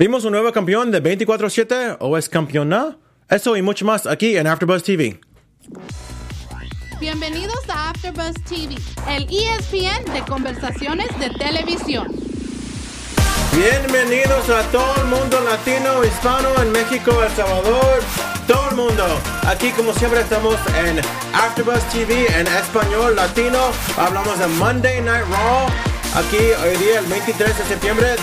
¿Vimos un nuevo campeón de 24-7 o es campeona? Eso y mucho más aquí en AfterBuzz TV. Bienvenidos a AfterBuzz TV, el ESPN de conversaciones de televisión. Bienvenidos a todo el mundo latino, hispano en México, El Salvador, todo el mundo. Aquí como siempre estamos en AfterBuzz TV en español latino. Hablamos de Monday Night Raw. Aquí hoy día el 23 de septiembre de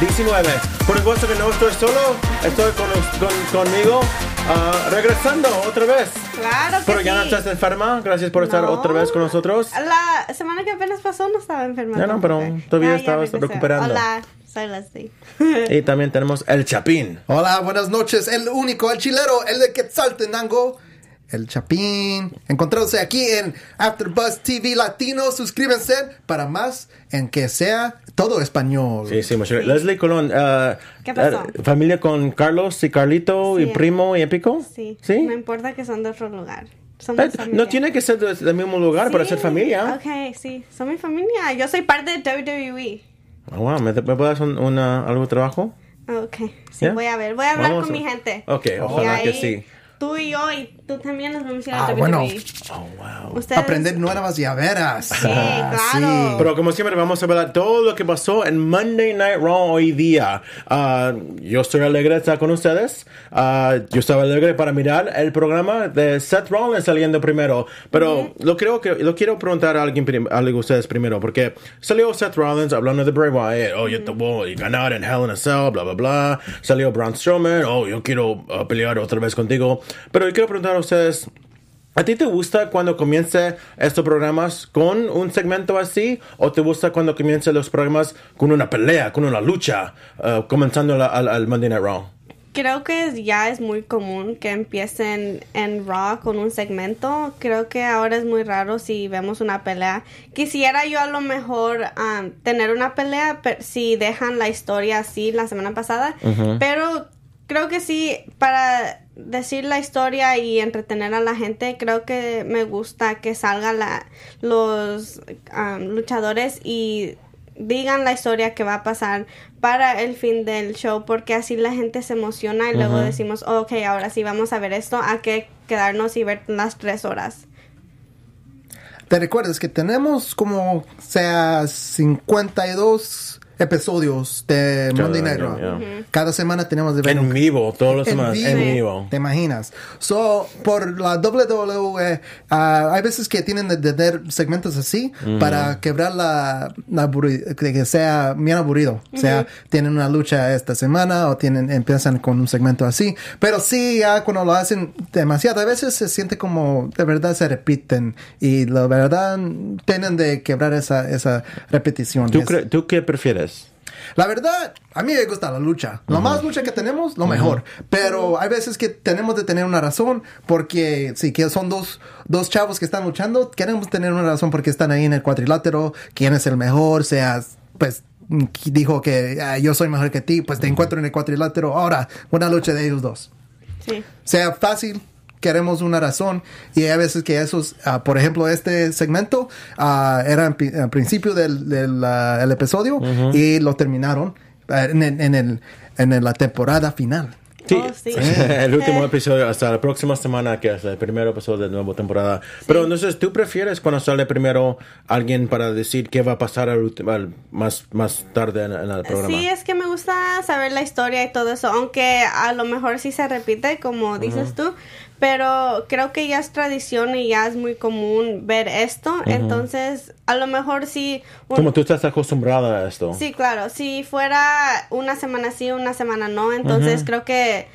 2019. Por supuesto que no estoy solo, estoy con, con- conmigo ah, regresando otra vez. Claro que Pero ya no estás enferma. Gracias por estar No. otra vez con nosotros. La semana que apenas pasó no estaba enferma. Ya no, pero todavía Ya, ya estabas regresé. recuperando. Hola, soy Leslie. Y también tenemos el Chapín. Hola, buenas noches. El único, el chilero, el de Quetzaltenango, el Chapín. Encontrándose aquí en AfterBuzz TV Latino. Suscríbanse para más en que sea todo español. Sí, sí, gracias. Leslie Colón. ah, ¿Qué pasó? ah, ¿Familia con Carlos y Carlito y Sí. primo y épico? Sí. ¿Sí? No importa que son de otro lugar. No tiene que ser de- del mismo lugar para Sí, ser familia. Ok, sí. Son mi familia. Yo soy parte de WWE. Ah, wow, ¿Me, me puedes dar un, una, algo de trabajo? Ok. Sí, voy a ver. Voy a hablar Vamos con a- mi gente. Ok, Y ojalá que ahí, sí. Tú y yo y tú también nos vamos a ir a Ah, WWE. bueno. Oh, wow. Ustedes- Aprender nuevas llaveras. Sí, claro. Pero como siempre vamos a hablar todo lo que pasó en Monday Night Raw hoy día. Ah, yo estoy alegre de estar con ustedes. Ah, yo estaba alegre para mirar el programa de Seth Rollins saliendo primero. Pero lo creo que lo quiero preguntar a alguien a ustedes primero porque salió Seth Rollins hablando de Bray Wyatt. Oh, yo te voy a ganar en Hell in a Cell, bla bla bla. Salió Braun Strowman. Oh, yo quiero ah, pelear otra vez contigo. Pero yo quiero preguntar a ustedes. ¿A ti te gusta cuando comience estos programas con un segmento así? ¿O te gusta cuando comiencen los programas con una pelea, con una lucha, eh, comenzando al, Monday Night Raw? Creo que ya es muy común que empiecen en Raw con un segmento. Creo que ahora es muy raro si vemos una pelea. Quisiera yo a lo mejor um, tener una pelea pero si dejan la historia así la semana pasada. Pero creo que sí, para decir la historia y entretener a la gente, creo que me gusta que salgan la, los um, luchadores y digan la historia que va a pasar para el fin del show porque así la gente se emociona y luego decimos "Oh, ok ahora sí vamos a ver esto a que quedarnos y ver las tres horas. Te recuerdas que tenemos como, sea, 52 episodios de Cada Monday Night Raw. yeah. Cada semana tenemos de ver En un- vivo, todas las en semanas, en vivo. ¿Te imaginas? So, por la WWE, ah, hay veces que tienen de tener segmentos así para quebrar la, la que sea bien aburrido. O sea, tienen una lucha esta semana o tienen empiezan con un segmento así. Pero sí, ya cuando lo hacen demasiado, a veces se siente como de verdad se repiten y la verdad tienen de quebrar esa, esa repetición. ¿Tú, Es- ¿Tú qué prefieres? La verdad, a mí me gusta la lucha. Lo más lucha que tenemos, lo mejor. Pero hay veces que tenemos de tener una razón porque si que son dos, dos chavos que están luchando, queremos tener una razón porque están ahí en el cuadrilátero, quién es el mejor, sea, pues dijo que ah, yo soy mejor que ti, pues te encuentro en el cuadrilátero. Ahora, una lucha de ellos dos. sí Sea fácil, queremos una razón y hay veces que esos, ah, por ejemplo, este segmento ah, era en al principio del, del, ah, el episodio y lo terminaron ah, en, el- en el, en la temporada final. Sí, Oh, sí. el último episodio hasta la próxima semana, que es el primer episodio de la nueva temporada. Pero entonces, ¿tú prefieres cuando sale primero alguien para decir qué va a pasar al al- más, más tarde en, en el programa? Sí, es que me gusta saber la historia y todo eso, aunque a lo mejor sí se repite, como dices tú, pero creo que ya es tradición y ya es muy común ver esto, entonces a lo mejor sí... un- Como tú estás acostumbrada a esto. Sí, claro, si fuera una semana sí, una semana no, entonces creo que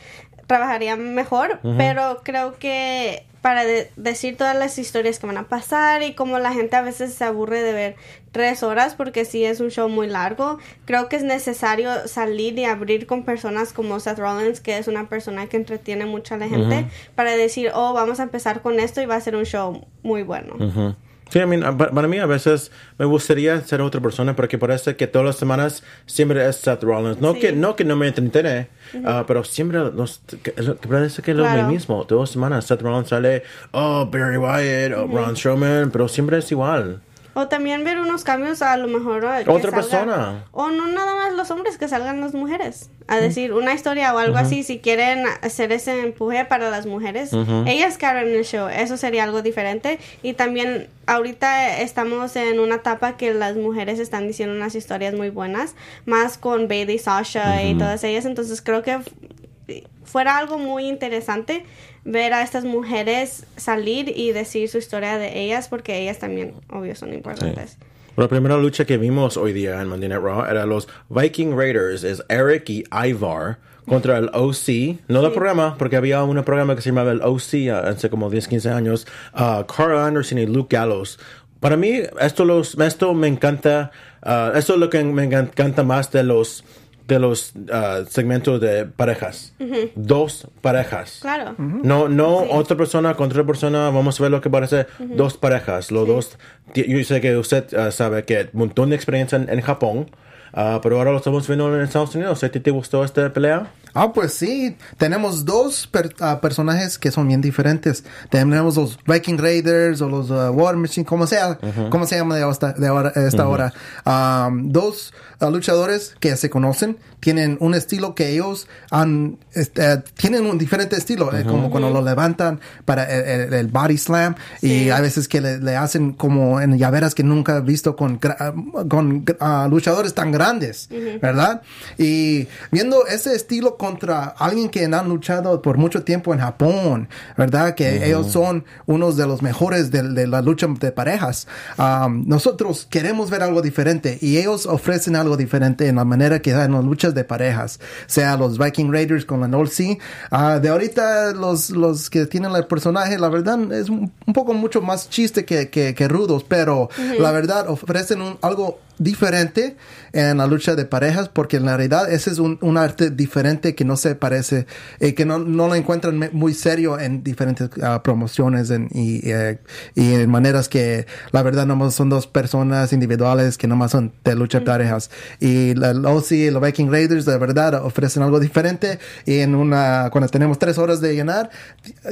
trabajaría mejor, pero creo que para de- decir todas las historias que van a pasar y como la gente a veces se aburre de ver tres horas porque sí es un show muy largo, creo que es necesario salir y abrir con personas como Seth Rollins, que es una persona que entretiene mucho a la gente, para decir, oh, vamos a empezar con esto y va a ser un show muy bueno. Ujú. Sí, I mean, pa- para mí a veces me gustaría ser otra persona porque parece que todas las semanas siempre es Seth Rollins. No, Sí. que, no que no me entretiene, ah, pero siempre nos, que, es lo- que parece que es lo mismo. Todas las semanas Seth Rollins sale, oh, Barry Wyatt, oh, Braun Strowman, pero siempre es igual. O también ver unos cambios a lo mejor. que Otra salga- persona. O no nada más los hombres, que salgan las mujeres. A decir una historia o algo así. Si quieren hacer ese empuje para las mujeres, ellas que hagan el show. Eso sería algo diferente. Y también ahorita estamos en una etapa que las mujeres están diciendo unas historias muy buenas. Más con Bailey, Sasha y todas ellas. Entonces creo que fuera algo muy interesante ver a estas mujeres salir y decir su historia de ellas porque ellas también, obvio, son importantes. La primera lucha que vimos hoy día en Monday Night Raw era los Viking Raiders, es Eric y Ivar contra el OC, no el programa, porque había un programa que se llamaba el OC ah, hace como 10, 15 años, uh, Carl Anderson y Luke Gallows. Para mí, esto, los, esto me encanta, ah, esto es lo que me encanta más de los de los ah, segmentos de parejas. Dos parejas. Claro. No, no otra persona contra otra persona. Vamos a ver lo que parece. Dos parejas. Los dos. Yo sé que usted ah, sabe que un montón de experiencia en, en Japón. ah, pero ahora lo estamos viendo en Estados Unidos. ¿A ti te gustó esta pelea? Ah, pues sí, tenemos dos per- ah, personajes que son bien diferentes. Tenemos los Viking Raiders o los ah, War Machine, como sea, como se llama de, esta, de ahora- esta hora. Am, dos ah, luchadores que se conocen, tienen un estilo que ellos han, este, tienen un diferente estilo, eh, como cuando lo levantan para el, el- el body slam y a veces que le, le hacen como en llaveras que nunca he visto con, gra- con luchadores tan grandes, ¿verdad? Y viendo ese estilo contra alguien que han luchado por mucho tiempo en Japón, ¿verdad? Que ellos son unos de los mejores de, de la lucha de parejas. Um, nosotros queremos ver algo diferente y ellos ofrecen algo diferente en la manera que dan las luchas de parejas, sea los Viking Raiders con la North Sea. Ah, de ahorita los, los que tienen el personaje, la verdad es un, un poco mucho más chiste que, que, que rudos, pero la verdad ofrecen un, algo diferente en la lucha de parejas porque en la realidad ese es un, un arte diferente que no se parece eh, que no, no lo encuentran muy serio en diferentes ah, promociones en- y, eh, y en maneras que la verdad nomás son dos personas individuales que nomás son de lucha de parejas. Y la el OC y los Viking Raiders de verdad ofrecen algo diferente y en una cuando tenemos tres horas de llenar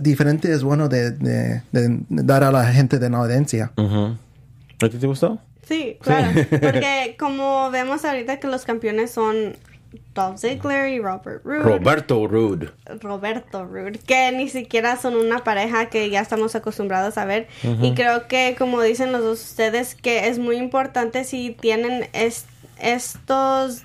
diferente es bueno de, de- de dar a la gente de la audiencia. ¿A ti te gustó? Sí, claro. Porque como vemos ahorita que los campeones son Dolph Ziggler y Robert Roode. Roberto Rude. Roberto Rude, que ni siquiera son una pareja que ya estamos acostumbrados a ver. Y creo que, como dicen los dos ustedes, que es muy importante si tienen es- estos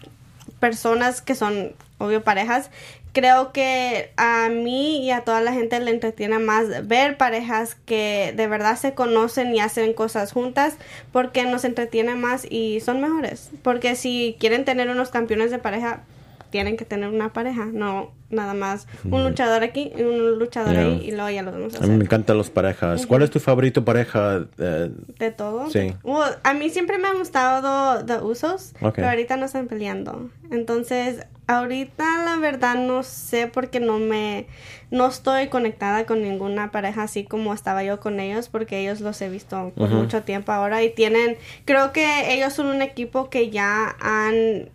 personas que son, obvio, parejas. Creo que a mí y a toda la gente le entretiene más ver parejas que de verdad se conocen y hacen cosas juntas porque nos entretiene más y son mejores. Porque si quieren tener unos campeones de pareja, tienen que tener una pareja, no nada más un luchador aquí y un luchador Yeah. ahí y luego ya los vamos a A mí me encantan las parejas. ¿Cuál es tu favorito pareja? eh, De todo. Sí. Well, a mí siempre me han gustado The Usos, pero ahorita no están peleando. Entonces, ahorita la verdad no sé porque no me no estoy conectada con ninguna pareja así como estaba yo con ellos porque ellos los he visto por mucho tiempo ahora y tienen creo que ellos son un equipo que ya han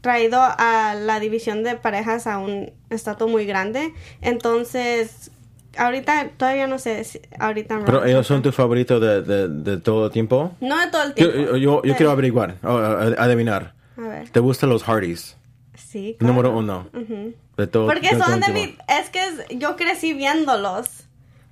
traído a la división de parejas a un estatus muy grande. Entonces, ahorita todavía no sé si ahorita pero ellos son tu favorito de, de, de todo el tiempo. No de todo el tiempo. yo, yo- quiero averiguar, adivinar. A ver. ¿Te gustan los Hardys? Sí. claro. Número uno. De todo Porque de son de mi... Es que es- yo crecí viéndolos.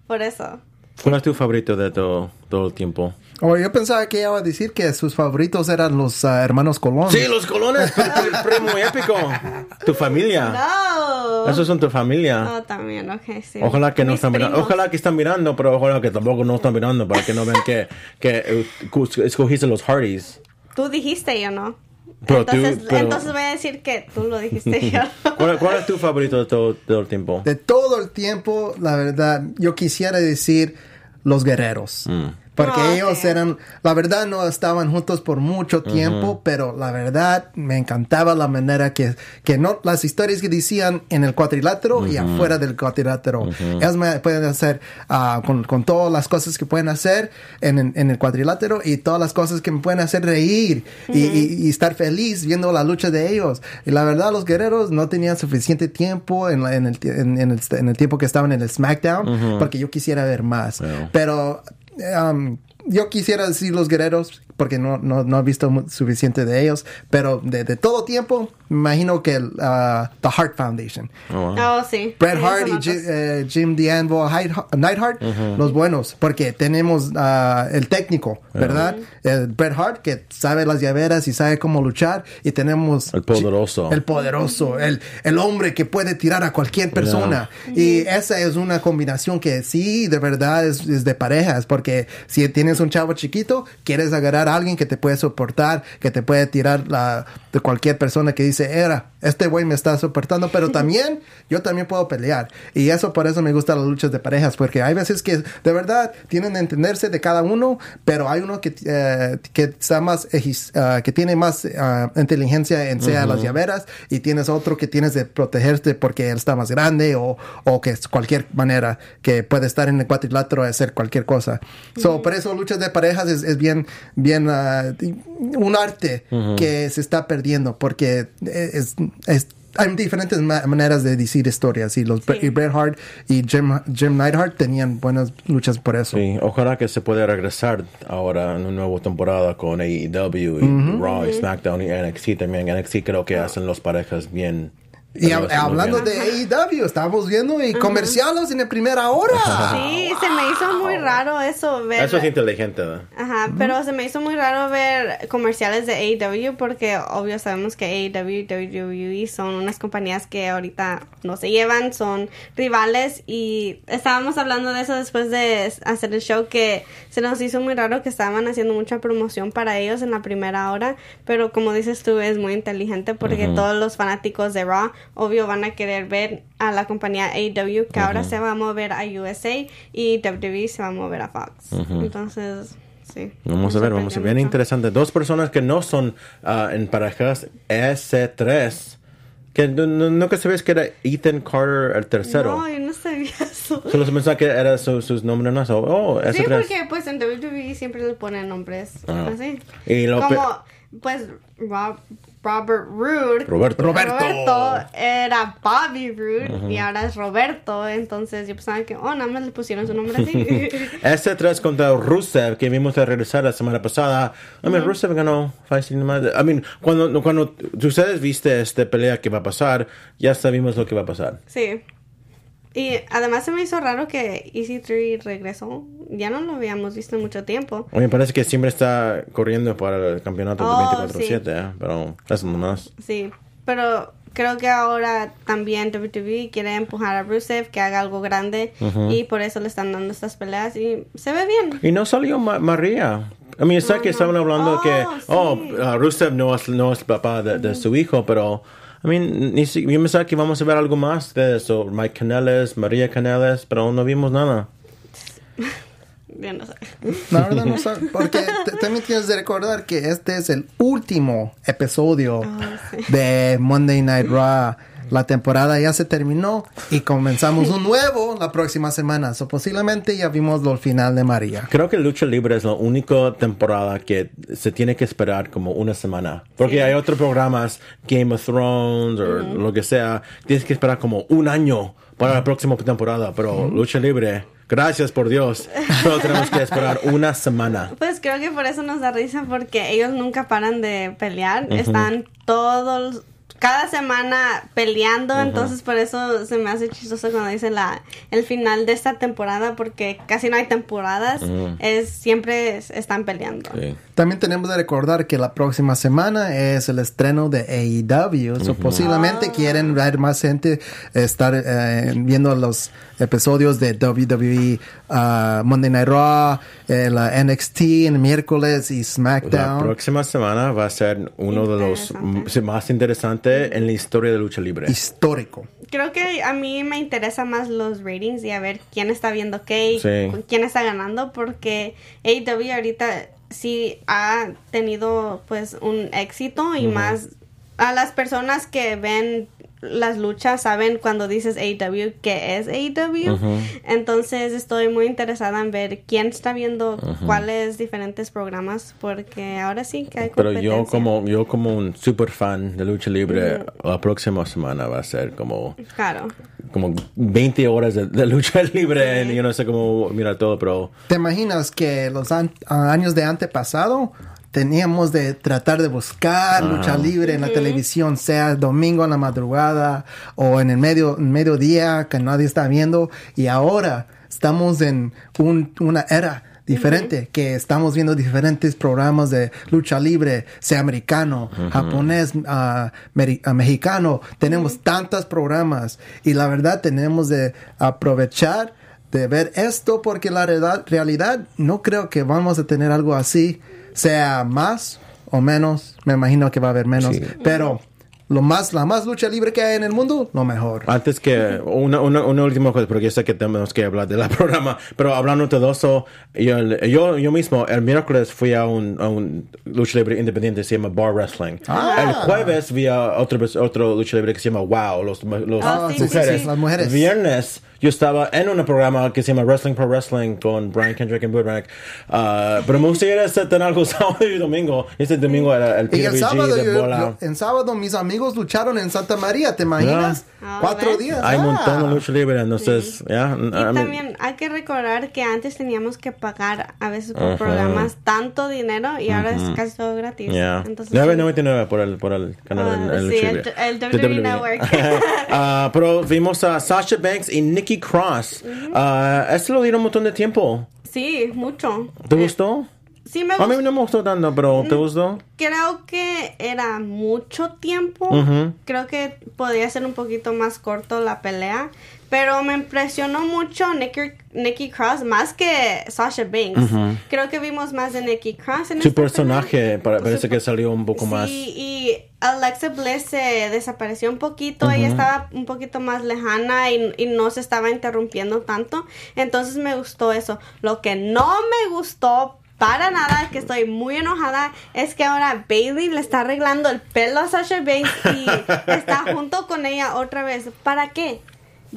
Por eso. ¿Cuál es tu favorito de todo, todo el tiempo? Oh, yo pensaba que iba a decir que sus favoritos eran los ah, hermanos Colón. Sí, los colones, pero tu primo épico. Tu familia. No. Esos son tu familia. Oh, también, ok, sí. Ojalá que no Mis están mirando. Ojalá que están mirando, pero ojalá que tampoco no están mirando para que no vean que, que eh, escogiste los Hardys. Tú dijiste, yo no. Pero tú- entonces, pero- entonces voy a decir que tú lo dijiste yo. ¿Cuál, cuál es tu favorito de todo, todo el tiempo? De todo el tiempo, la verdad, yo quisiera decir los guerreros. Porque Ah, ellos sí. eran, la verdad no estaban juntos por mucho tiempo, pero la verdad me encantaba la manera que, que no, las historias que decían en el cuadrilátero y afuera del cuadrilátero. Ellos me pueden hacer ah, con, con todas las cosas que pueden hacer en, en- en el cuadrilátero y todas las cosas que me pueden hacer reír y, y- y estar feliz viendo la lucha de ellos. Y la verdad, los guerreros no tenían suficiente tiempo en, la- en el, tie- en- en el, en el tiempo que estaban en el SmackDown porque yo quisiera ver más. Pero um, yo quisiera decir los guerreros porque no, no, no he visto suficiente de ellos, pero de, de todo tiempo, me imagino que el, ah, The Hart Foundation. Oh, wow. Oh, sí. Bret Sí, Hart y Jim, eh, Jim D'Anville, Hyde- Neidhart, los buenos, porque tenemos ah, el técnico, ¿verdad? El Bret Hart que sabe las llaveras y sabe cómo luchar, y tenemos El poderoso. el poderoso, el, el hombre que puede tirar a cualquier persona. Y esa es una combinación que sí, de verdad, es, es de parejas, porque si tienes un chavo chiquito, quieres agarrar a alguien que te puede soportar, que te puede tirar la, de cualquier persona que dice, era, este güey me está soportando, pero también yo también puedo pelear. Y eso por eso me gustan las luchas de parejas, porque hay veces que de verdad tienen que entenderse de cada uno, pero hay uno que, eh, que está más, ah, que tiene más ah, inteligencia en sea las llaveras, y tienes otro que tienes de protegerte porque él está más grande o, o que es cualquier manera que puede estar en el cuadrilátero y hacer cualquier cosa. So, por eso luchas de parejas es, es bien, bien ah, un arte que se está perdiendo porque es, es- hay diferentes ma- maneras de decir historias y los y Bret Hart y Jim, Jim Neidhart tenían buenas luchas por eso. Sí, ojalá que se pueda regresar ahora en una nueva temporada con AEW y Raw y SmackDown y NXT también. NXT creo que hacen los parejas bien. Y hab- hablando de AEW, estábamos viendo y comerciales en la primera hora. Sí, se me hizo muy raro eso ver. Eso es inteligente. ¿verdad? Ajá, pero se me hizo muy raro ver comerciales de AEW porque obvio sabemos que AEW y WWE son unas compañías que ahorita no se llevan, son rivales y estábamos hablando de eso después de hacer el show que se nos hizo muy raro que estaban haciendo mucha promoción para ellos en la primera hora, pero como dices tú es muy inteligente porque todos los fanáticos de Raw obvio van a querer ver a la compañía AEW que ahora se va a mover a USA y WWE se va a mover a Fox. Entonces, sí. Vamos a ver, vamos a ver. Bien interesante. Dos personas que no son ah, en parejas S3. Que nu- nu- nunca sabías que era Ethan Carter el tercero. No, yo no sabía eso. Solo se pensaba que era su- sus nombres más. Oh, oh, S3. Sí, porque pues en WWE siempre le ponen nombres Ah. así. Y lo Como, pues, Rob- Robert Roode. Roberto. Roberto. era Bobby Roode y ahora es Roberto. Entonces yo pensaba que, oh, nada más le pusieron su nombre así. S3 contra Rusev, que vimos de regresar la semana pasada. I mean, Rusev ganó fácilmente. I mean, cuando, cuando ustedes viste esta pelea que va a pasar, ya sabemos lo que va a pasar. sí. Y además se me hizo raro que EC3 regresó. Ya no lo habíamos visto en mucho tiempo. Me parece que siempre está corriendo para el campeonato Oh, de 24-7, ¿eh? pero eso nomás. Sí, pero creo que ahora también WWE quiere empujar a Rusev que haga algo grande y por eso le están dando estas peleas y se ve bien. Y no salió Ma- María. A mí sé que estaban hablando Oh, que, sí. oh, uh, Rusev no es, no es papá de, de su hijo, pero, I mean, ni si- yo pensaba que vamos a ver algo más de eso. Mike Canales, María Canales, pero no vimos nada. Yo no sé. La verdad no sé, porque también tienes de recordar que este es el último episodio de Monday Night Raw. La temporada ya se terminó y comenzamos un nuevo la próxima semana. So, posiblemente ya vimos lo final de María. Creo que Lucha Libre es la única temporada que se tiene que esperar como una semana. Porque hay otros programas, Game of Thrones o lo que sea, tienes que esperar como un año para la próxima temporada. Pero Lucha Libre, gracias por Dios, solo tenemos que esperar una semana. Pues creo que por eso nos da risa porque ellos nunca paran de pelear, están todos cada semana peleando, entonces por eso se me hace chistoso cuando dicen la el final de esta temporada porque casi no hay temporadas, es siempre es- están peleando. Sí. También tenemos de recordar que la próxima semana es el estreno de AEW. So, posiblemente quieren ver más gente estar eh, viendo los episodios de WWE uh, Monday Night Raw, eh, la NXT en miércoles y La SmackDown. próxima semana va a ser uno de los más interesantes en la historia de lucha libre. Histórico. Creo que a mí me interesa más los ratings y a ver quién está viendo qué y Sí. quién está ganando porque AEW ahorita sí ha tenido pues un éxito y más a las personas que ven las luchas saben cuando dices AEW que es AEW entonces estoy muy interesada en ver quién está viendo cuáles diferentes programas porque ahora sí que hay Pero yo como yo como un super fan de lucha libre, la próxima semana va a ser como claro. como 20 horas de, de lucha libre. y Yo no sé cómo mirar todo, pero ¿Te imaginas que los an- años de antepasado teníamos de tratar de buscar lucha libre en la televisión, sea domingo en la madrugada o en el medio, mediodía que nadie está viendo. Y ahora estamos en un- una era diferente, que estamos viendo diferentes programas de lucha libre, sea americano, japonés, ah, mexicano. Tenemos tantos programas y la verdad tenemos de aprovechar de ver esto porque la realidad, realidad no creo que vamos a tener algo así, sea más o menos, me imagino que va a haber menos, Sí. pero lo más, la más lucha libre que hay en el mundo, lo mejor. Antes que una, una, una última cosa, porque yo sé que tenemos que hablar del programa, pero hablando de eso, yo, yo, yo mismo el miércoles fui a un, a un lucha libre independiente que se llama Bar Wrestling. Ah. El jueves vi a otro, otro lucha libre que se llama Wow, los, los Ah, sí, sí, mujeres. sí. Las mujeres. Viernes yo estaba en un programa que se llama Wrestling Pro Wrestling con Brian Kendrick y Woodrank. Ah, pero me gustaría hacer tener algo sábado y domingo. Este domingo era el Y el PWG sábado, de yo- bola. yo- en sábado mis amigos lucharon en Santa María, ¿te imaginas? Ah, Cuatro ¿ves? días. Hay un ah. montón de lucha libre, entonces, ya. Y I mean- también hay que recordar que antes teníamos que pagar a veces por programas tanto dinero y ahora es casi todo gratis. Yeah. Entonces, 9.99 por el, por el canal. Ah, el, sí, lucha el- libre. el WWE Network. Ah, pero vimos a Sasha Banks y Nikki Cross. Ah, esto lo dieron un montón de tiempo. Sí, mucho. ¿Te Eh, gustó? Sí, me A mí gustó. no me gustó tanto, pero ¿te gustó? Creo que era mucho tiempo. Ujú. Creo que podría ser un poquito más corto la pelea. Pero me impresionó mucho Nikki, Nikki Cross más que Sasha Banks. Creo que vimos más de Nikki Cross en Su esta personaje para- Su parece que salió un poco sí, más. y Alexa Bliss se desapareció un poquito. Ella estaba un poquito más lejana y, y no se estaba interrumpiendo tanto. Entonces me gustó eso. Lo que no me gustó para nada, que estoy muy enojada, es que ahora Bailey le está arreglando el pelo a Sasha Banks y está junto con ella otra vez. ¿Para qué?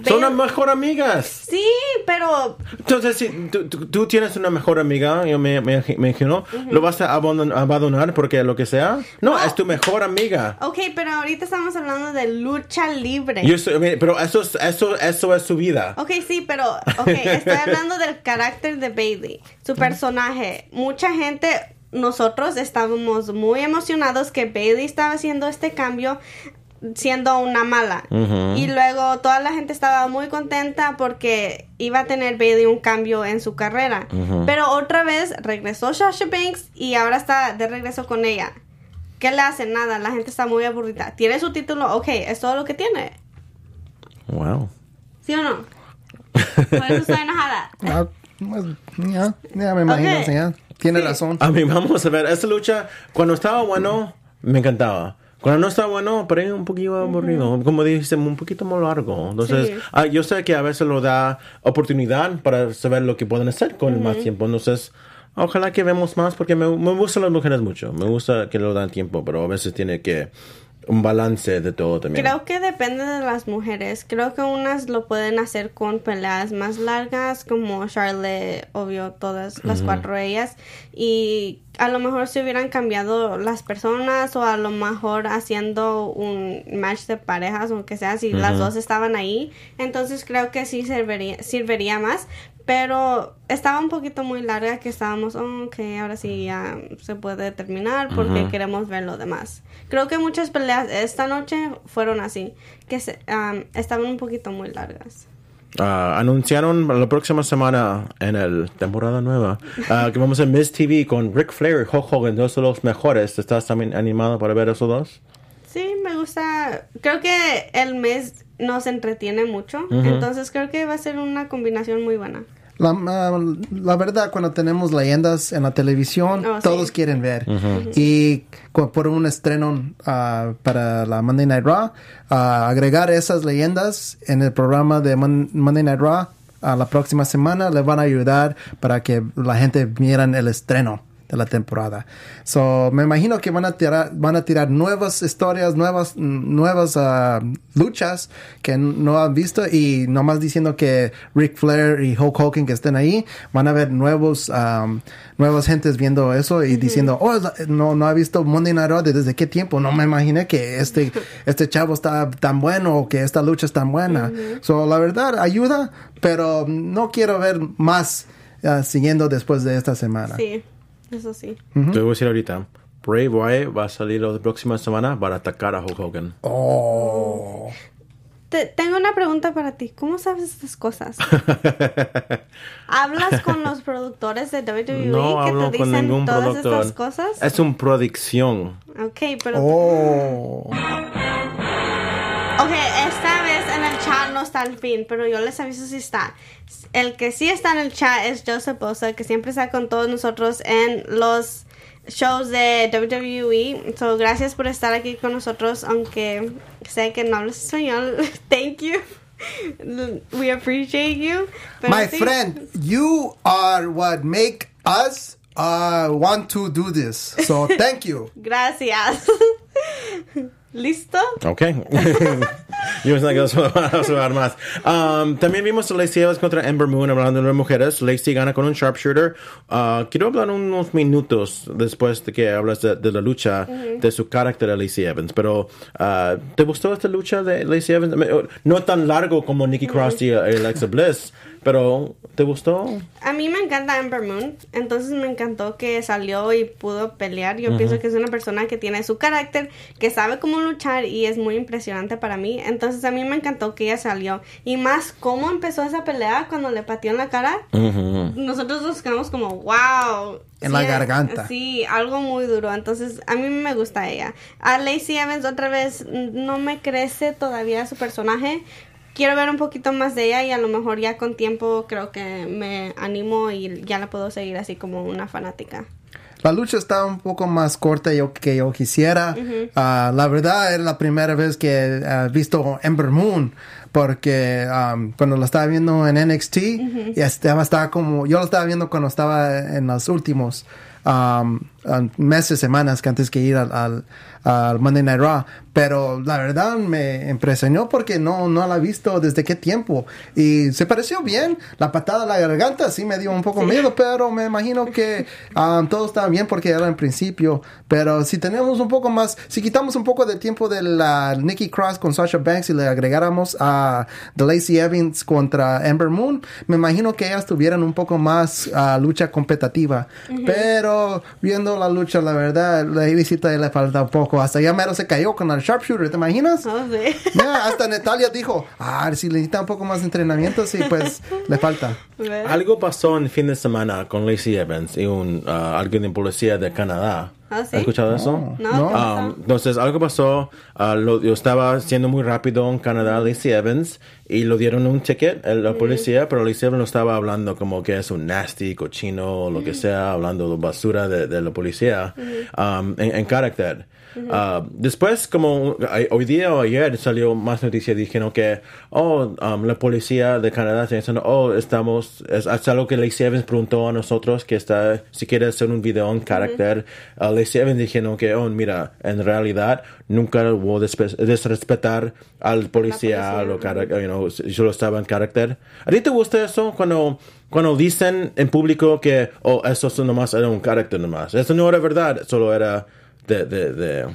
Son las mejor amigas. Sí, pero Entonces, si tú, tú- tú tienes una mejor amiga, yo me, me, me imagino, ¿lo vas a abandon- abandonar porque lo que sea? No, No. es tu mejor amiga. ok, pero ahorita estamos hablando de lucha libre. Yo soy- pero eso es, eso, eso es su vida. Ok, sí, pero ok, estoy hablando del carácter de Bailey, su personaje. Mucha gente, nosotros estábamos muy emocionados que Bailey estaba haciendo este cambio siendo una mala. Y luego toda la gente estaba muy contenta porque iba a tener Bailey un cambio en su carrera. Pero otra vez regresó Sasha Banks y ahora está de regreso con ella. ¿Qué le hace? Nada, la gente está muy aburrida. Tiene su título, ok, es todo lo que tiene. Wow. ¿Sí o no? Por eso estoy enojada. Ah, pues, ya, ya me imagino, Ok. sí, ya. Tiene Sí. razón. A mí, vamos a ver, esa lucha, cuando estaba bueno, me encantaba. Cuando no estaba bueno, parecía un poquito aburrido. Como dijiste, un poquito más largo. Entonces, Sí. ah, yo sé que a veces lo da oportunidad para saber lo que pueden hacer con más tiempo. Entonces, ojalá que vemos más, porque me, me gustan las mujeres mucho. Me gusta que lo dan tiempo, pero a veces tiene que un balance de todo también. Creo que depende de las mujeres. Creo que unas lo pueden hacer con peleas más largas, como Charlotte, obvio, todas las cuatro ellas. Y a lo mejor se hubieran cambiado las personas o a lo mejor haciendo un match de parejas o que sea, si las dos estaban ahí. Entonces creo que sí serviría, serviría más. Pero estaba un poquito muy larga que estábamos, oh, ok, ahora sí ya se puede terminar porque queremos ver lo demás. Creo que muchas peleas esta noche fueron así, que se- um, estaban un poquito muy largas. Ah, anunciaron la próxima semana en el temporada nueva ah, que vamos a Miss TV con Ric Flair y Hulk Hogan, dos de los mejores. ¿Estás también animado para ver esos dos? Sí, me gusta. Creo que el mes nos entretiene mucho, entonces creo que va a ser una combinación muy buena. La, ah, la verdad, cuando tenemos leyendas en la televisión, Oh, sí. todos quieren ver. Y por un estreno ah, para la Monday Night Raw, ah, agregar esas leyendas en el programa de Mon- Monday Night Raw a la próxima semana le van a ayudar para que la gente vieran el estreno de la temporada. So, me imagino que van a tirar, van a tirar nuevas historias, nuevas, nuevas ah, luchas que no han visto y nomás diciendo que Ric Flair y Hulk Hogan que estén ahí, van a ver nuevos, um, nuevas gentes viendo eso y diciendo, oh, no, no ha visto Monday Night Raw desde qué tiempo, no me imaginé que este, este chavo está tan bueno o que esta lucha es tan buena. So, la verdad, ayuda, pero no quiero ver más ah, siguiendo después de esta semana. Sí. Eso sí. Te voy a decir ahorita. Bray Wyatt va a salir la próxima semana para atacar a Hulk Hogan. Oh. Te- tengo una pregunta para ti. ¿Cómo sabes estas cosas? ¿Hablas con los productores de WWE No que hablo te con dicen ningún todas productor. estas cosas? Es una producción. Ok, pero... Oh. Ok, esta vez en el chat no está al fin, pero yo les aviso si está. El que sí está en el chat es Joseph Bosa, que siempre está con todos nosotros en los shows de WWE. So, gracias por estar aquí con nosotros, aunque sé que no hablas español. Thank you. We appreciate you. Pero My sí, friend, you are what make us uh, want to do this. So thank you. Gracias. ¿Listo? Ok. Yo pensaba que eso va a sonar más. Um, también vimos a Lacey Evans contra Ember Moon hablando de mujeres. Lacey gana con un sharpshooter. Uh, quiero hablar unos minutos después de que hablas de, de la lucha, de su carácter de Lacey Evans. Pero, uh, ¿te gustó esta lucha de Lacey Evans? No tan largo como Nikki Cross y Alexa Bliss, pero ¿te gustó? A mí me encanta Amber Moon, entonces me encantó que salió y pudo pelear. Yo pienso que es una persona que tiene su carácter, que sabe cómo luchar y es muy impresionante para mí. Entonces a mí me encantó que ella salió. Y más cómo empezó esa pelea cuando le pateó en la cara. Nosotros nos quedamos como, wow. En la garganta. Sí, algo muy duro. Entonces, a mí me gusta ella. A Lacey Evans otra vez no me crece todavía su personaje. Quiero ver un poquito más de ella y a lo mejor ya con tiempo creo que me animo y ya la puedo seguir así como una fanática. La lucha está un poco más corta yo, que yo quisiera. Ah, la verdad es la primera vez que he visto Ember Moon porque um, cuando lo estaba viendo en NXT ya estaba, estaba como yo lo estaba viendo cuando estaba en los últimos um, meses, semanas que antes que ir al, al, al Monday Night Raw. Pero la verdad me impresionó porque no, no la he visto desde qué tiempo. Y se pareció bien. La patada a la garganta sí me dio un poco miedo, pero me imagino que um, todo estaba bien porque era en principio. Pero si tenemos un poco más, si quitamos un poco del tiempo de la Nikki Cross con Sasha Banks y le agregáramos a The Lacey Evans contra Ember Moon, me imagino que ellas tuvieran un poco más ah, lucha competitiva. Pero viendo la lucha, la verdad, la visita le falta un poco. Hasta ya mero se cayó con el sharpshooter, ¿te imaginas? No sé. Ya, hasta Natalia dijo, ah, si necesita un poco más de entrenamiento, sí, pues le falta. Algo pasó en fin de semana con Lacey Evans y un, uh, alguien de policía de Canadá. ¿Ah, sí? ¿Has escuchado eso? No, No. Um, entonces, algo pasó. uh, lo- yo estaba siendo muy rápido en Canadá, Lacey Evans, y lo dieron un ticket a la policía, pero Lacey Evans lo estaba hablando como que es un nasty, cochino, lo que sea, hablando de basura de, de la policía um, en, en carácter. Uh, después, como hoy día o ayer salió más noticias, dijeron que, oh, um, la policía de Canadá está diciendo, oh, estamos, es, es algo que Lacey Evans preguntó a nosotros, que está, si quiere hacer un video en carácter, uh, Lacey Evans dijeron que, oh, mira, en realidad nunca hubo desrespetar al policía, policía, lo cara- you know, solo estaba en carácter. ¿A ti te gusta eso cuando, cuando dicen en público que, oh, eso es nomás era un carácter nomás? Eso no era verdad, solo era de, de, de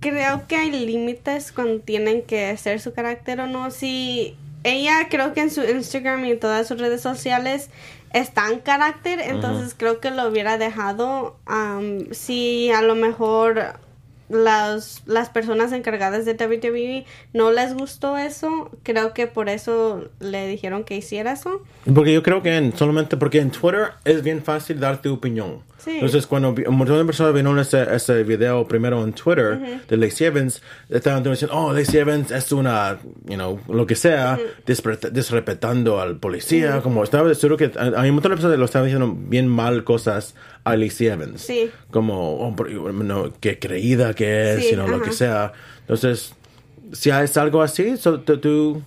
Creo que hay límites cuando tienen que ser su carácter o no. Si ella creo que en su Instagram y en todas sus redes sociales está en carácter, entonces creo que lo hubiera dejado. si a lo mejor las, las personas encargadas de WWE no les gustó eso, creo que por eso le dijeron que hiciera eso. Porque yo creo que en- solamente porque en Twitter es bien fácil dar tu opinión. Sí. Entonces, cuando un montón de personas vieron ese, ese video primero en Twitter de Lacey Evans, estaban diciendo, oh, Lacey Evans es una, you know, lo que sea, despre- desrespetando al policía. Como estaba seguro que hay un montón de personas que lo estaban diciendo bien mal cosas a Lacey Evans. Sí. Como, oh, no, que creída que es, Sí, know, lo que sea. Entonces, si es algo así, so- tú-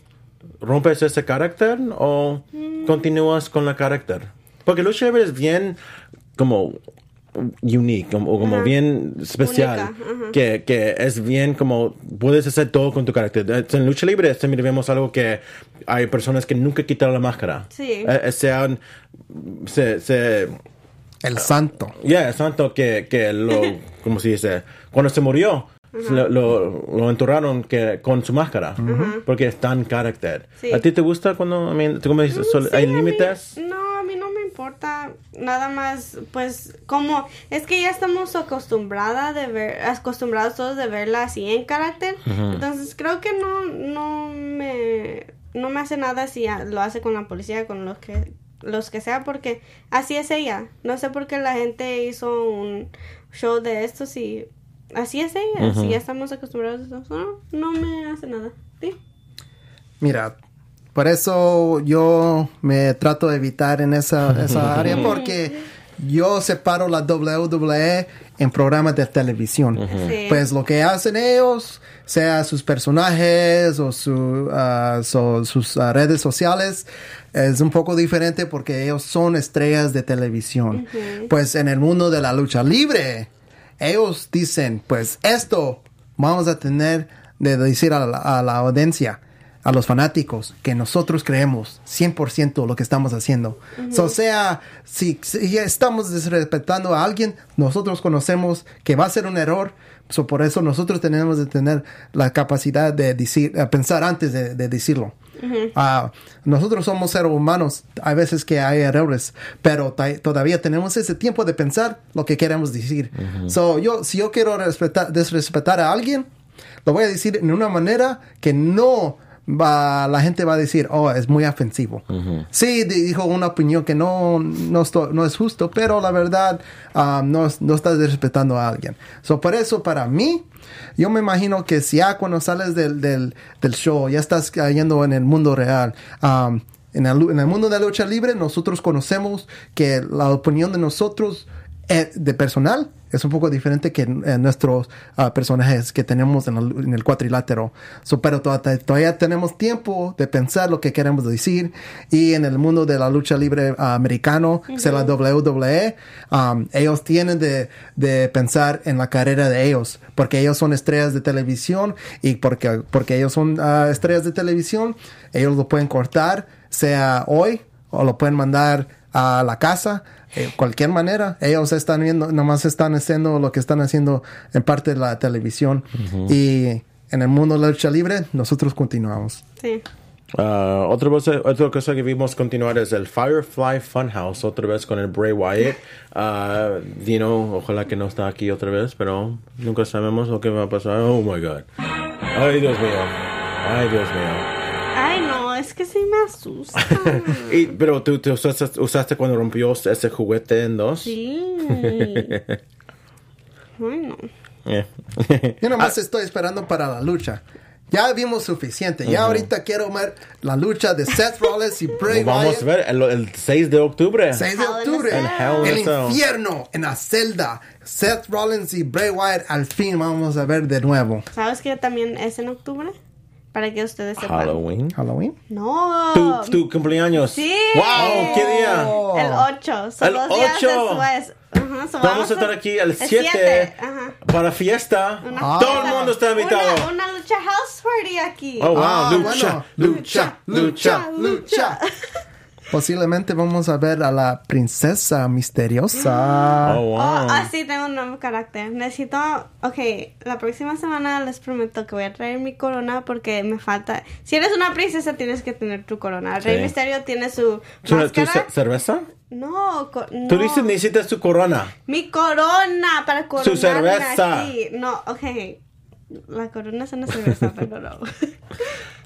rompes ese carácter o continúas con la carácter. Porque lucha libre es bien como unique, como, o como Ajá. bien especial, Única, ajá. que, que es bien como puedes hacer todo con tu carácter. En lucha libre también vemos algo que hay personas que nunca quitan la máscara. Sí. Eh, eh, sean, se, se, El santo. ya, es tanto que, que lo, como se dice, cuando se murió, lo, lo, lo enterraron que, con su máscara, porque es tan carácter. Sí. ¿A ti te gusta cuando, I mean, tú como dices, Sí, hay límites? No, a mí no me importa. Nada más, pues, como es que ya estamos acostumbrada de ver, acostumbrados todos de verla así en carácter. Entonces creo que no, no me, no me hace nada si lo hace con la policía, con los que, los que sea, porque así es ella. No sé por qué la gente hizo un show de esto si así es ella. Si ya estamos acostumbrados a eso, no, no me hace nada. Sí. Mira, por eso yo me trato de evitar en esa, esa área porque yo separo la WWE en programas de televisión. Sí. Pues lo que hacen ellos, sea sus personajes o su, so- sus ah, redes sociales, es un poco diferente porque ellos son estrellas de televisión. Pues en el mundo de la lucha libre, ellos dicen, pues esto vamos a tener de decir a la, a la audiencia, a los fanáticos, que nosotros creemos 100% lo que estamos haciendo. So, O sea, si, si estamos desrespetando a alguien, nosotros conocemos que va a ser un error. So, por eso nosotros tenemos de tener la capacidad de decir, a pensar antes de, de decirlo. Ah, nosotros somos seres humanos, hay veces que hay errores, pero todavía tenemos ese tiempo de pensar lo que queremos decir. So, yo, si yo quiero respetar, desrespetar a alguien, lo voy a decir en una manera que no va, la gente va a decir, oh, es muy ofensivo. Sí, di- dijo una opinión que no, no, esto- no es justo, pero la verdad ah, no, no estás respetando a alguien. So, por eso, para mí, yo me imagino que si ya cuando sales del, del, del show, ya estás cayendo en el mundo real. um, en el, en el mundo de la lucha libre, nosotros conocemos que la opinión de nosotros eh, de personal es un poco diferente que eh, nuestros ah, personajes que tenemos en el, en el cuadrilátero. So, pero to- todavía tenemos tiempo de pensar lo que queremos decir. Y en el mundo de la lucha libre ah, americano, que es la WWE, um, ellos tienen de, de pensar en la carrera de ellos, porque ellos son estrellas de televisión y porque, porque ellos son ah, estrellas de televisión, ellos lo pueden cortar, sea hoy o lo pueden mandar a la casa de cualquier manera ellos están viendo nomás están haciendo lo que están haciendo en parte de la televisión y en el mundo de la lucha libre nosotros continuamos Sí. Ah, otra, cosa, otra cosa que vimos continuar es el Firefly Funhouse, otra vez con el Bray Wyatt. Ah, Dino, ojalá que no está aquí otra vez, pero nunca sabemos lo que va a pasar. Oh my god. Ay, Dios mío. Ay, Dios mío. Es que sí me asusta. Y, pero tú, tú usaste, usaste cuando rompió ese juguete en dos. sí. Ay, no. Eh. yo nomás estoy esperando para la lucha ya vimos suficiente ya ahorita quiero ver la lucha de Seth Rollins y Bray Lo vamos Wyatt a ver el, el 6 de octubre. 6 de octubre Cell. En Hell in a el Cell. infierno en la celda Seth Rollins y Bray Wyatt al fin vamos a ver de nuevo ¿Sabes que también es en octubre? Para que ustedes sepan. Halloween. Halloween No. Tu, tu cumpleaños. Sí. Wow, ¿qué día? El 8. Son El dos días 8. después. Ajá, so Vamos a estar aquí el 7 siete, Ajá. para fiesta. Una Ah. Todo el mundo está invitado. Una, una lucha house party aquí. Oh, wow. Ah, lucha, bueno. lucha, lucha, lucha. Posiblemente vamos a ver a la princesa misteriosa. Oh, wow. Oh, ah, sí, tengo un nuevo carácter. Necesito. Ok, la próxima semana les prometo que voy a traer mi corona porque me falta. Si eres una princesa, tienes que tener tu corona. El Rey Sí. Misterio tiene su ¿Tu, tu cerveza? No, no. Tú dices necesitas tu corona. Mi corona para coronarme cerveza. aquí. No, ok. La corona es una cerveza, pero no.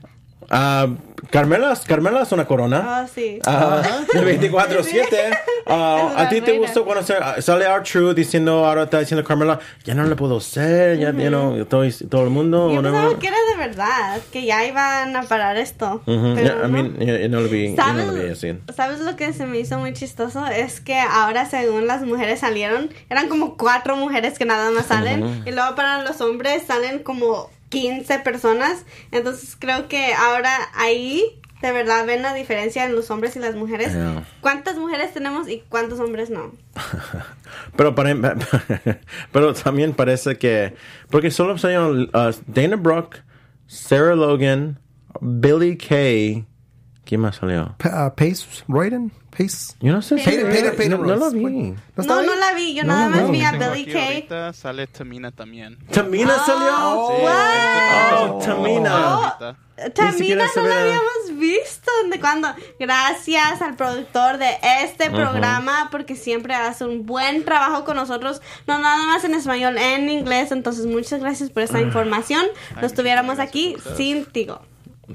Ah, Carmela, Carmela es una corona. Ah, sí. Ah, de 24-7. Ah, Es ¿A ti te gustó cuando se- sale R-Truth diciendo, ahora está diciendo Carmela, ya no le puedo ser, ya, ya no, todo, todo el mundo. Yo no, pensaba no. que era de verdad, que ya iban a parar esto. Pero ya, I mean, no. no lo vi, yo no ¿Sabes, lo vi así. ¿Sabes lo que se me hizo muy chistoso? Es que ahora según las mujeres salieron, eran como cuatro mujeres que nada más salen. Y luego para los hombres salen como 15 personas. Entonces creo que ahora ahí de verdad ven la diferencia en los hombres y las mujeres. Yeah. ¿Cuántas mujeres tenemos y cuántos hombres no? Pero, pare- pero también parece que. Porque solo salieron uh, Dana Brooke, Sarah Logan, Billy Kay. ¿Quién más salió? Pa- uh, Pace Royden Pace Yo no sé si. No, no lo vi. ¿No No, no, la vi. Yo No, nada más no. vi a Billy Kay. ahorita sale Tamina también. ¿Tamina salió? Sí, Oh, Tamina. siquiera Tamina no la habíamos visto de cuando. Gracias al productor de este programa porque siempre hace un buen trabajo con nosotros, no nada más en español, en inglés. Entonces, muchas gracias por esta información. No estuviéramos aquí sin Tigo.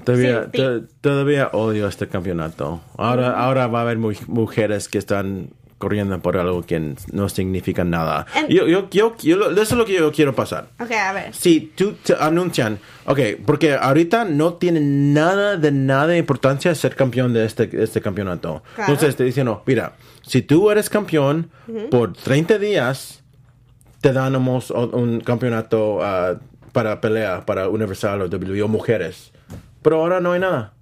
Todavía, Sí, sí. to- todavía odio este campeonato. Ahora, ahora va a haber mu- mujeres que están corriendo por algo que no significa nada. Yo, yo, yo, yo eso es lo que yo quiero pasar. Ok, a ver. Si tú te anuncian, ok, porque ahorita no tiene nada de nada de importancia ser campeón de este, este campeonato. Claro. Entonces te dicen, no, mira, si tú eres campeón por 30 días, te damos un campeonato ah, para pelea, para Universal o WWE o mujeres. Pero ahora no hay nada.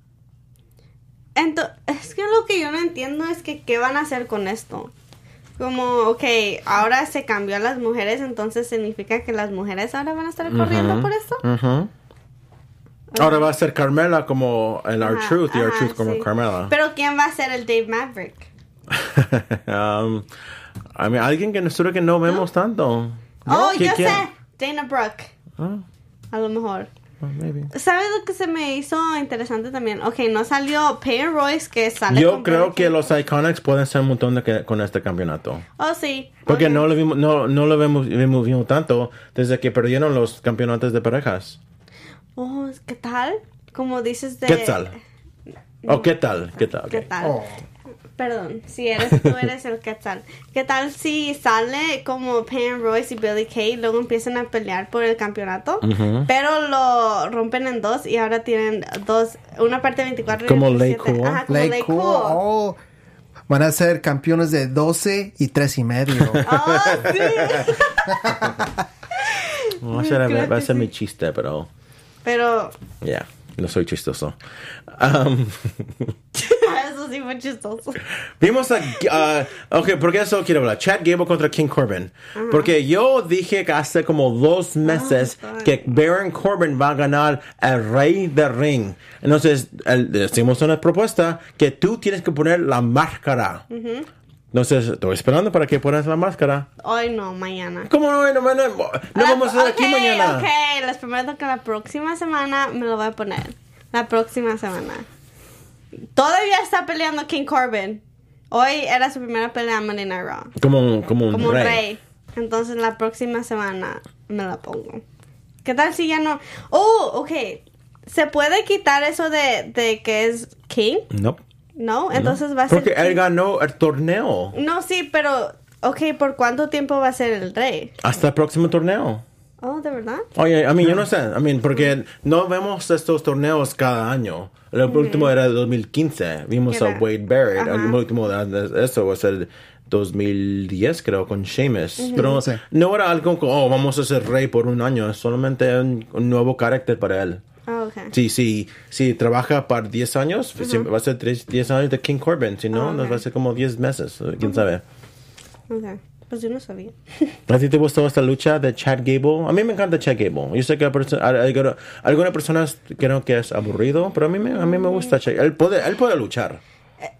Ento- es que lo que yo no entiendo es que qué van a hacer con esto. Como, ok, ahora se cambió a las mujeres, entonces significa que las mujeres ahora van a estar corriendo por esto. Ujú. Ahora va a ser Carmela como en Our Ajá, Truth y Our Truth como sí. Carmela. Pero ¿quién va a ser el Dave Maverick? um, I mean, alguien que nosotros que no vemos tanto. Oh, ¿Qui- yo quién? sé, Dana Brooke, Ah, a lo mejor. Maybe. ¿Sabes lo que se me hizo interesante también? Ok, no salió Peyton Royce que sale Yo con creo que los Iconics pueden ser un montón de que- con este campeonato. Oh, sí. Porque ok. no lo vimos, no, no lo vemos, vimos, vimos tanto desde que perdieron los campeonatos de parejas. Oh, ¿qué tal? Como dices de... ¿Qué tal? ¿O qué tal? ¿Qué tal? ¿Qué tal? Oh. Perdón, si eres tú eres el Quetzal. ¿Qué tal si sale como Pam Royce y Billy Kay y luego empiezan a pelear por el campeonato? Pero lo rompen en dos y ahora tienen dos, una parte 24 y Como 27. Cool. Ajá, como Lay Lay Cool, Cool. oh. Van a ser campeones de 12 y 3 y medio. Oh, sí. Va a ser, Creo va a ser mi chiste, pero Pero ya, no soy chistoso. Um, eso sí fue chistoso. Vimos a. ah, ok, porque eso quiero hablar. Chad Gable contra King Corbin. Porque yo dije que hace como dos meses Oh, God. que Baron Corbin va a ganar el rey del ring. Entonces, decimos una propuesta que tú tienes que poner la máscara. Entonces, estoy esperando para que pones la máscara. Hoy no, mañana. ¿Cómo no? No, no, no, vamos a estar aquí Ok, mañana. Ok, les prometo que la próxima semana me lo voy a poner. La próxima semana. Todavía está peleando King Corbin. Hoy era su primera pelea en Monday Night Raw. Como, como un Como un rey. rey. Entonces la próxima semana me la pongo. ¿Qué tal si ya no? Oh, ok. ¿Se puede quitar eso de, de que es King? No. No, entonces va a ser. Porque él ganó el torneo. No, sí, pero. Ok, ¿por cuánto tiempo va a ser el rey? Hasta el próximo torneo. Oh, ¿de verdad? Oye, a mí yo no sé, I mean, porque no vemos estos torneos cada año. El último era el 2015, vimos a Wade Barrett. Ajá. El último de eso va a ser 2010, creo, con Sheamus. Pero Sí. no era algo como, oh, vamos a ser rey por un año, es solamente un, un nuevo carácter para él. Oh, ok. Sí, sí, si trabaja para 10 años, siempre va a ser tres- 10 años de King Corbin, si no, Ah, nos ok. va a ser como 10 meses, quién sabe. Pues yo no sabía. ¿A ti te gustó esta lucha de Chad Gable? A mí me encanta Chad Gable. Yo sé que perso- algunas personas creen que es aburrido, pero a mí me, a mí me gusta Chad. Él puede, él puede luchar.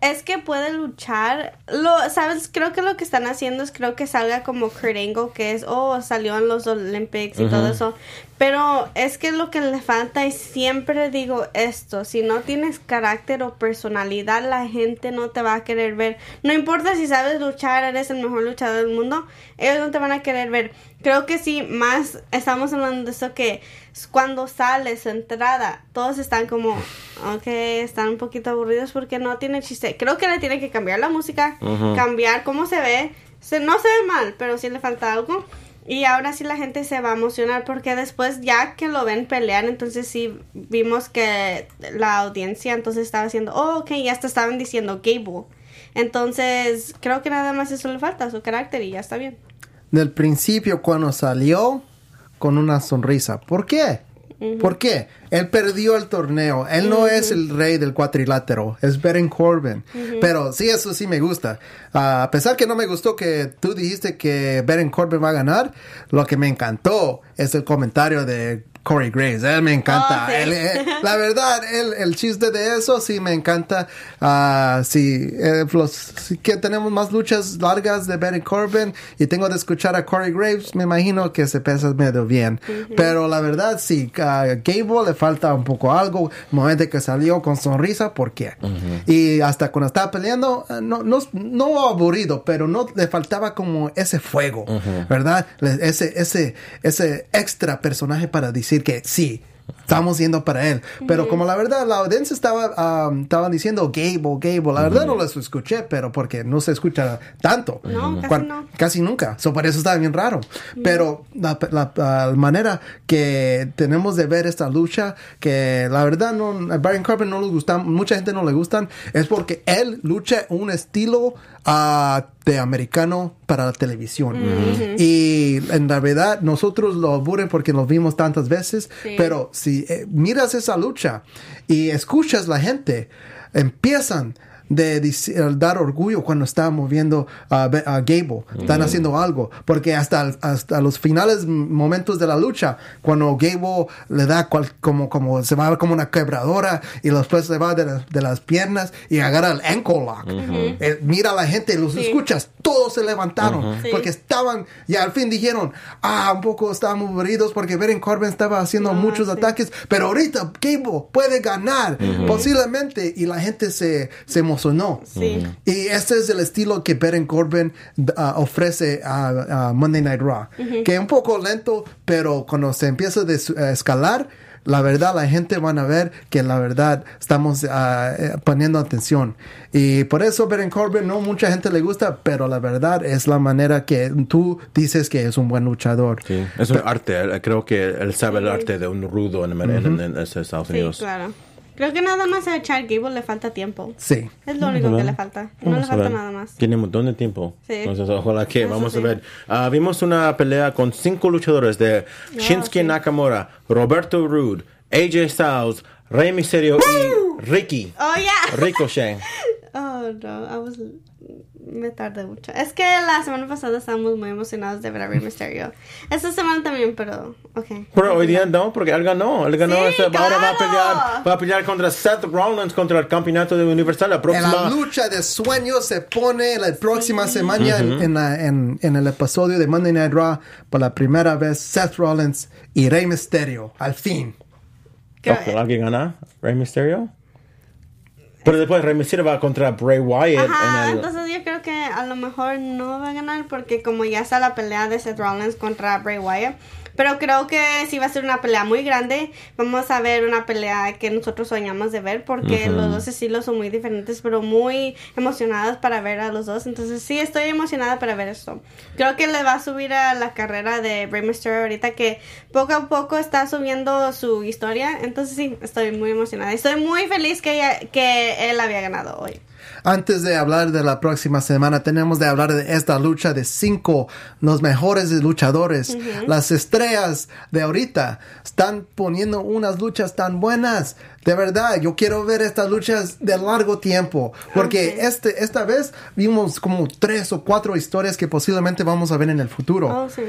Es que puede luchar. Lo, ¿sabes? Creo que lo que están haciendo es creo que salga como Kurt Angle, que es, oh, salió en los Olympics y todo eso. Pero es que lo que le falta, y siempre digo esto, si no tienes carácter o personalidad, la gente no te va a querer ver. No importa si sabes luchar, eres el mejor luchador del mundo, ellos no te van a querer ver. Creo que sí, más estamos hablando de eso que cuando sales, entrada, todos están como, ok, están un poquito aburridos porque no tiene chiste. Creo que le tiene que cambiar la música, cambiar cómo se ve. Se, no se ve mal, pero sí le falta algo. Y ahora sí la gente se va a emocionar porque después ya que lo ven pelear, entonces sí vimos que la audiencia entonces estaba haciendo, oh, ok, ya hasta estaban diciendo Gable. Entonces creo que nada más eso le falta, su carácter y ya está bien. Del principio, cuando salió, con una sonrisa. ¿Por qué? ¿Por qué? Él perdió el torneo. Él no es el rey del cuatrilátero. Es Baron Corbin. Pero sí, eso sí me gusta. Ah, a pesar que no me gustó que tú dijiste que Baron Corbin va a ganar, lo que me encantó es el comentario de Corey Graves. Él me encanta. Oh, sí. Él- él- la verdad, el, el chiste de eso sí me encanta. Ah, sí, eh, los, sí que tenemos más luchas largas de Baron Corbin y tengo de escuchar a Corey Graves, me imagino que se pesa medio bien. Pero la verdad, sí, a Gable le falta un poco algo. Momento que salió con sonrisa, ¿por qué? Y hasta cuando estaba peleando, eh, no, no, no aburrido, pero no le faltaba como ese fuego, ¿verdad? Le- Ese, ese, ese extra personaje para decir que sí. Estamos yendo para él. Pero como la verdad, la audiencia estaba, ah, estaban diciendo Gable, Gable. La verdad no los escuché, pero porque no se escucha tanto. No, casi no. Casi nunca. So, por eso está bien raro. Pero la, la- la manera que tenemos de ver esta lucha, que la verdad no, a Baron Corbin no le gusta, mucha gente no le gustan, es porque él lucha un estilo ah, de americano para la televisión. Y en la verdad nosotros lo aburren porque lo vimos tantas veces, Sí. pero si eh, miras esa lucha y escuchas la gente, empiezan de dar orgullo cuando estábamos viendo a, a Gable, están haciendo algo, porque hasta, hasta los finales momentos de la lucha, cuando Gable le da cual- como, como se va como una quebradora y después se va de, las- de las piernas y agarra el ankle lock. Eh, mira a la gente, los Sí. escuchas, todos se levantaron porque estaban y al fin dijeron, ah, un poco estábamos aburridos porque Baron Corbin estaba haciendo Ah, muchos sí. ataques, pero ahorita Gable puede ganar posiblemente y la gente se, se emocionó. Sí. Y este es el estilo que Baron Corbin ah, ofrece a, a Monday Night Raw, que es un poco lento, pero cuando se empieza a escalar, la verdad la gente van a ver que la verdad estamos eh, poniendo atención. Y por eso Baron Corbin no mucha gente le gusta, pero la verdad es la manera que tú dices que es un buen luchador. Sí, es un arte. él- Creo que él sabe el arte de un rudo en, en- en- en Estados Sí, Unidos. claro. Creo que nada más a Chad Gable le falta tiempo. Sí. Es lo único que le falta. No Vamos le falta nada más. Tiene un montón de tiempo. Sí. Entonces, ojalá que Eso vamos a ver. Ah, vimos una pelea con cinco luchadores de Shinsuke sí. Nakamura, Roberto Rude, AJ Styles, Rey Mysterio y Ricky. Oh, yeah. Ricochet. Oh, no. I was... Me tardé mucho. Es que la semana pasada estábamos muy emocionados de ver a Rey Mysterio. Esta semana también, pero... Ok. Pero hoy día no, porque él ganó. Él ganó. Sí, ese- ahora va a claro. pelear, va a pelear contra Seth Rollins contra el campeonato de Universal. La En próxima. la lucha de sueños se pone la próxima semana en, en la- en- en el episodio de Monday Night Raw por la primera vez Seth Rollins y Rey Mysterio. Al fin. Que gana Rey Mysterio. Pero después Rey Mysterio va contra Bray Wyatt Ajá, en el. entonces yo creo que a lo mejor no va a ganar porque como ya está la pelea de Seth Rollins contra Bray Wyatt, pero creo que sí va a ser una pelea muy grande. Vamos a ver una pelea que nosotros soñamos de ver porque los dos estilos son muy diferentes, pero muy emocionadas para ver a los dos. Entonces sí estoy emocionada para ver esto. Creo que le va a subir a la carrera de Mysterio ahorita que poco a poco está subiendo su historia. Entonces sí, estoy muy emocionada. Estoy muy feliz que, ella- que él había ganado hoy. Antes de hablar de la próxima semana, tenemos de hablar de esta lucha de cinco, los mejores luchadores. Las estrellas de ahorita están poniendo unas luchas tan buenas. De verdad, yo quiero ver estas luchas de largo tiempo. Porque este, esta vez vimos como tres o cuatro historias que posiblemente vamos a ver en el futuro. Oh, sí.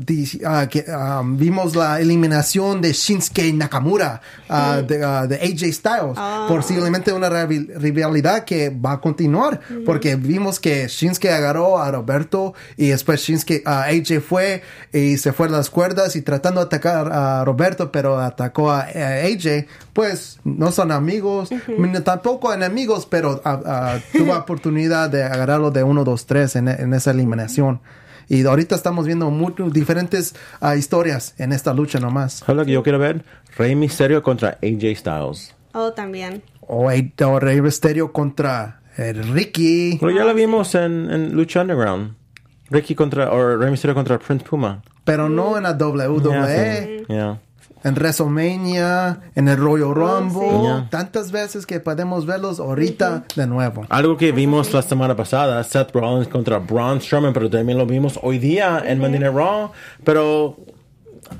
Di- ah, que, ah, vimos la eliminación de Shinsuke Nakamura, de, de AJ Styles. Ah. Posiblemente una rival- rivalidad que va a continuar. Porque vimos que Shinsuke agarró a Roberto y después Shinsuke, ah, AJ fue y se fue a las cuerdas y tratando de atacar a Roberto, pero atacó a, a AJ. Pues no son amigos, ni tampoco enemigos, pero tuvo oportunidad de agarrarlo de 1, 2, 3 en, en esa eliminación. Y ahorita estamos viendo muchas diferentes ah, historias en esta lucha nomás. ¿Sabes lo que yo quiero ver? Rey Mysterio contra AJ Styles. Oh, también. O, o Rey Mysterio contra eh, Ricky. Pero ya lo vimos en, en Lucha Underground. Ricky contra, o Rey Mysterio contra Prince Puma. Pero no en la WWE, Yeah, sí. Yeah. en WrestleMania, en el Royal Rumble. sí. Yeah. Tantas veces que podemos verlos ahorita de nuevo. Algo que vimos la semana pasada, Seth Rollins contra Braun Strowman, pero también lo vimos hoy día en Monday Night Raw. Pero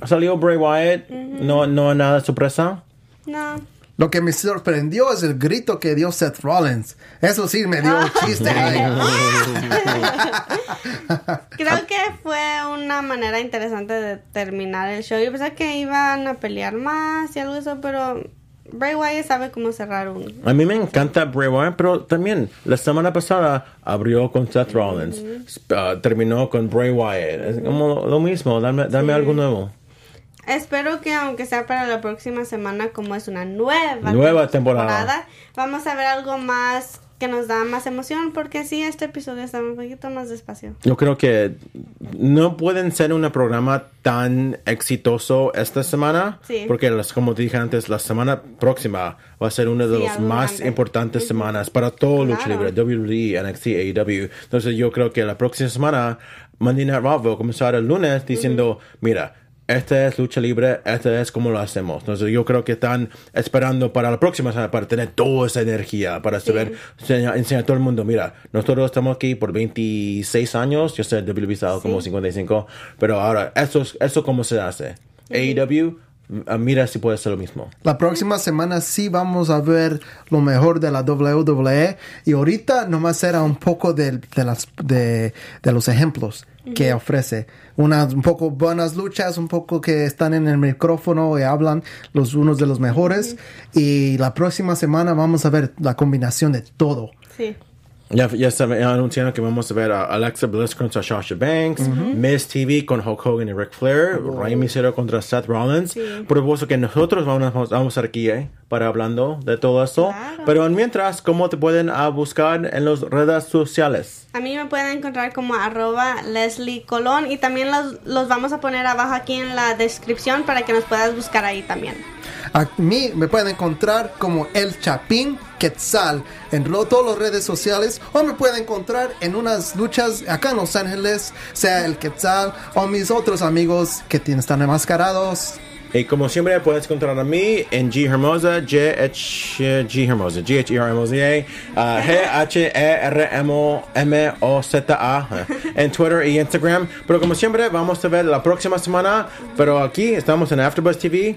salió Bray Wyatt, no, no nada de sorpresa. No. Lo que me sorprendió es el grito que dio Seth Rollins. Eso sí me dio un chiste. like, Creo que fue una manera interesante de terminar el show. Yo pensaba que iban a pelear más y algo de eso, pero Bray Wyatt sabe cómo cerrar un... A mí me encanta Bray Wyatt, pero también la semana pasada abrió con Seth Rollins, uh, terminó con Bray Wyatt. Es como lo mismo, dame, dame algo nuevo. Espero que aunque sea para la próxima semana, como es una nueva, Nueva temporada. vamos a ver algo más que nos da más emoción, porque sí, este episodio está un poquito más despacio. Yo creo que no pueden ser un programa tan exitoso esta semana, Sí. porque las- como te dije antes, la semana próxima va a ser una de Sí, las más grande. importantes semanas para todo lucha Claro. libre, WWE, NXT, AEW. Entonces yo creo que la próxima semana Monday Night Raw va a comenzar el lunes diciendo, mira, esta es lucha libre, esta es como lo hacemos. Entonces yo creo que están esperando para la próxima semana para tener toda esa energía, para saber, enseñar, enseñar a todo el mundo, mira, nosotros estamos aquí por 26 años, yo sé, WWE estado como 55, pero ahora, eso, es- eso cómo se hace. AEW, ah, mira si puede ser lo mismo. La próxima semana sí vamos a ver lo mejor de la WWE y ahorita nomás era un poco del- de, las, de, de los ejemplos que ofrece. Unas un poco buenas luchas, un poco que están en el micrófono y hablan los unos de los mejores y la próxima semana vamos a ver la combinación de todo. Sí. Ya, ya se ya anunciaron que vamos a ver a Alexa Bliss contra Sasha Banks, Miss TV con Hulk Hogan y Ric Flair, Rey Mysterio contra Seth Rollins. Sí. Por supuesto que nosotros vamos, vamos a estar aquí eh, para hablando de todo eso. Claro. Pero mientras, ¿cómo te pueden ah, buscar en las redes sociales? A mí me pueden encontrar como arroba Leslie Colón y también los, los vamos a poner abajo aquí en la descripción para que nos puedas buscar ahí también. A mí me pueden encontrar como El Chapín Quetzal en todas las redes sociales o me pueden encontrar en unas luchas acá en Los Ángeles, sea El Quetzal o mis otros amigos que tienen, están enmascarados. Y como siempre, puedes encontrar a mí en G Hermosa, G H G Hermosa, G H E R M O Z A, uh, G H E R M O M O Z A eh, en Twitter y Instagram. Pero como siempre, vamos a ver la próxima semana. Pero aquí estamos en AfterBuzz TV